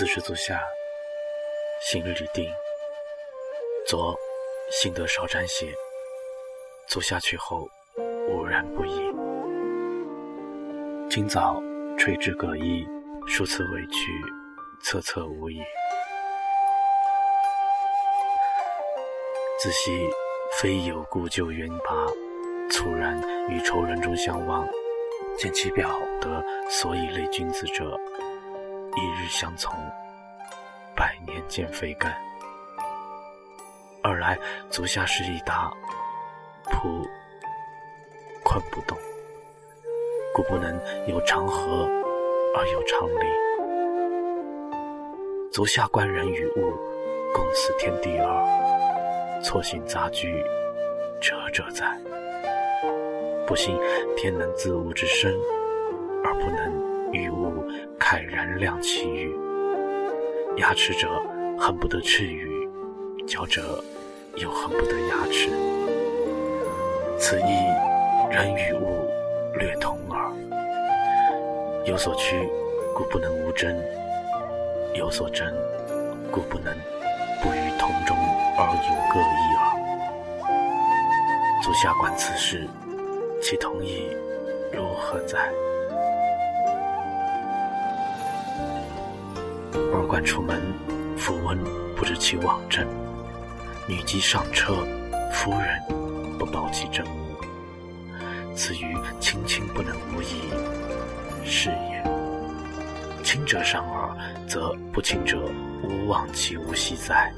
自是足下，心日已定。昨幸得少沾血，足下去后无然不已。今早垂枝葛衣，数次委屈，恻恻无已。自惜非有故旧缘罢，猝然与仇人中相望，见其表得所以类君子者。一日相从，百年见飞根。二来足下势已大，仆困不动，故不能有长河而有常理。足下观人与物，共此天地耳。错行杂居，者者在。不信天能自物之生，而不能。玉物慨然亮其玉，牙齿者恨不得齿羽，教者又恨不得牙齿。此意人与物略同耳。有所趋，故不能无争；有所争，故不能不与同中而有各异耳。足下观此事，其同意如何哉？二冠出门，复问不知其往正。女姬上车，夫人不报其真物。此于亲亲不能无疑，是也。亲者伤耳，则不亲者无忘其无息哉。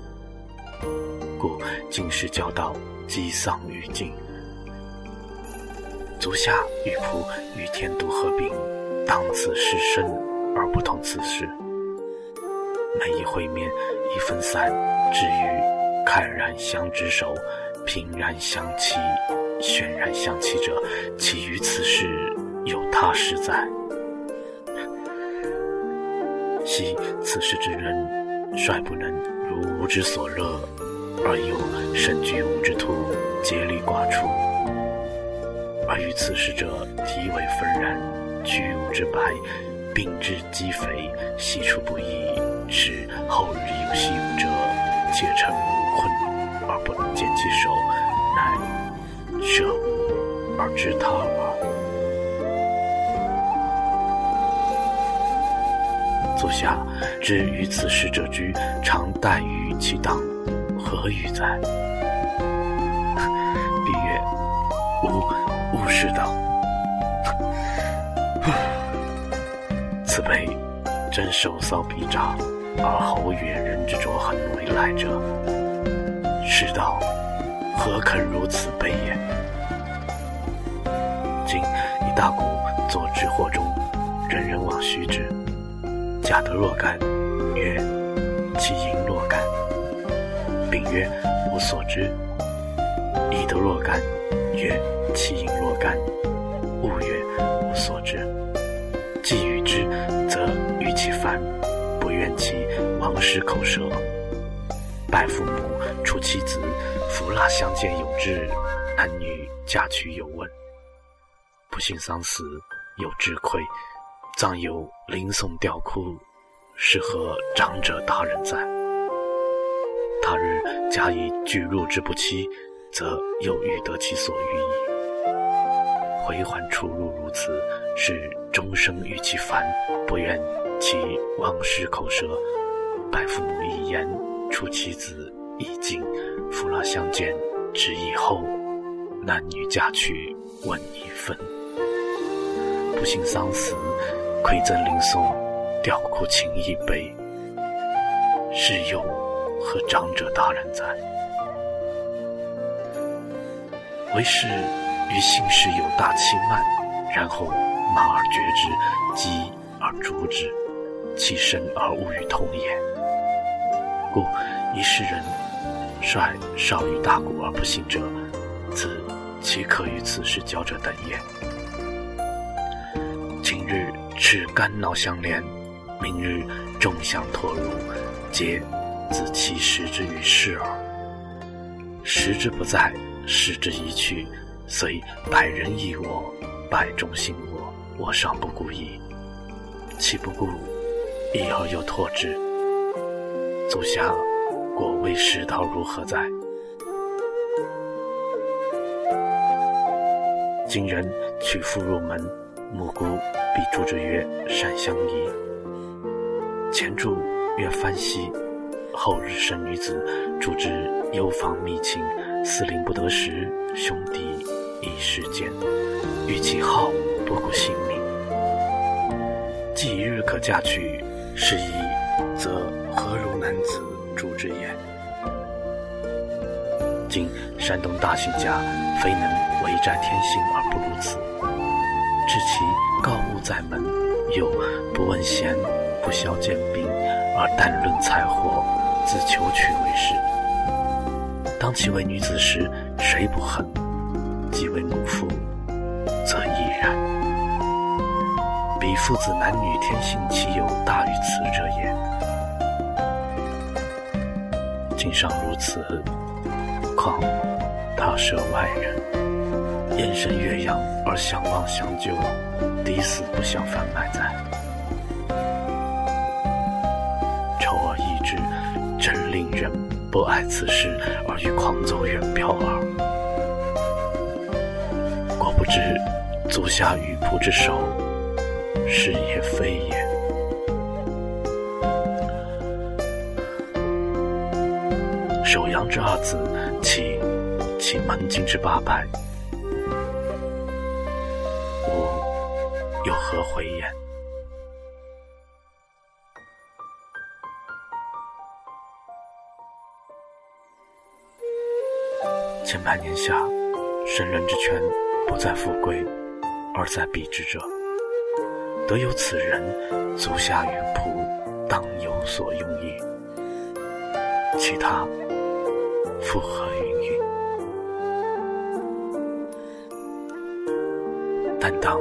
故今世教道，积丧于尽。足下与仆与天妒合并，当此事生而不同此事。每一会面，一分散，至于慨然相执手，平然相泣，泫然相泣者，其于此事有他事在。昔此事之人，率不能如吾之所乐，而又甚居吾之徒，竭力寡出；而与此事者，体为愤然，居吾之白，病之积肥，悉出不易。是后日有习武者，皆成无困而不能见其手，乃舍而知他耳。足下知于此事者居，常待于其当，何与哉？闭曰：吾勿是道。此辈真手搔笔札。而后远人之卓恒为来者，世道何肯如此悲也？今以大鼓作之祸中，人人往须之。假得若干，曰：其盈若干。丙曰：吾所知。乙得若干，曰：其盈若干。戊曰：吾所知。既与之，则与其反。愿其王师口舌，拜父母，出妻子，扶蜡相见有志，男女嫁娶有问。不幸丧死有知亏，葬有临送吊哭，是何长者大人在？他日假以巨入之不期，则又欲得其所欲矣。回还出入如此，是终生与其烦，不愿。其王室口舌，拜父母一言，出妻子一敬，扶老相见，知以后，男女嫁娶问一分。不幸丧死，馈赠临送，吊哭情一杯。是有何长者大人在？为是于心事有大欺慢，然后马而绝之，击而逐之。其身而物与同也，故一世人率少于大古而不信者，此岂可与此事交者等也？今日持肝脑相连，明日众相托如，皆自其时之于世耳。时之不在，时之一去，虽百人疑我，百众信我，我尚不顾矣，岂不顾？已而又托之，足下果为世道如何哉？今人娶妇入门，木姑必祝之曰：“善相宜。”前祝曰：“欢喜。”后日生女子，祝之幽房密寝，司令不得时，兄弟已世间，欲其好，不顾性命。既一日可嫁娶，是以则何如男子主之也？今山东大姓家，非能围寨天心而不如此，至其告物在门，又不问贤，不肖贱兵，而单论财货，自求取为事。当其为女子时，谁不恨？即为母父，则亦然。彼父子男女天性，岂有大于此者也？今上如此，况他舍外人，燕声岳阳而相望相救，抵死不相贩卖哉？丑而易之，真令人不爱此事而欲狂走远飘耳。果不知足下与仆之手。是也非也。首阳之二子，其其门径之八百，吾有何回言？千百年下，圣人之权不在富贵，而在彼之者。得有此人，足下与仆当有所用矣。其他复何云云？但当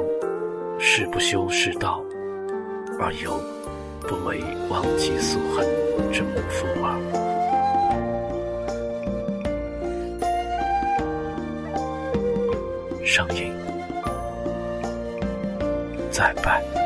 事不修世道，而又不为忘记素恨之母父耳。上映。再拜。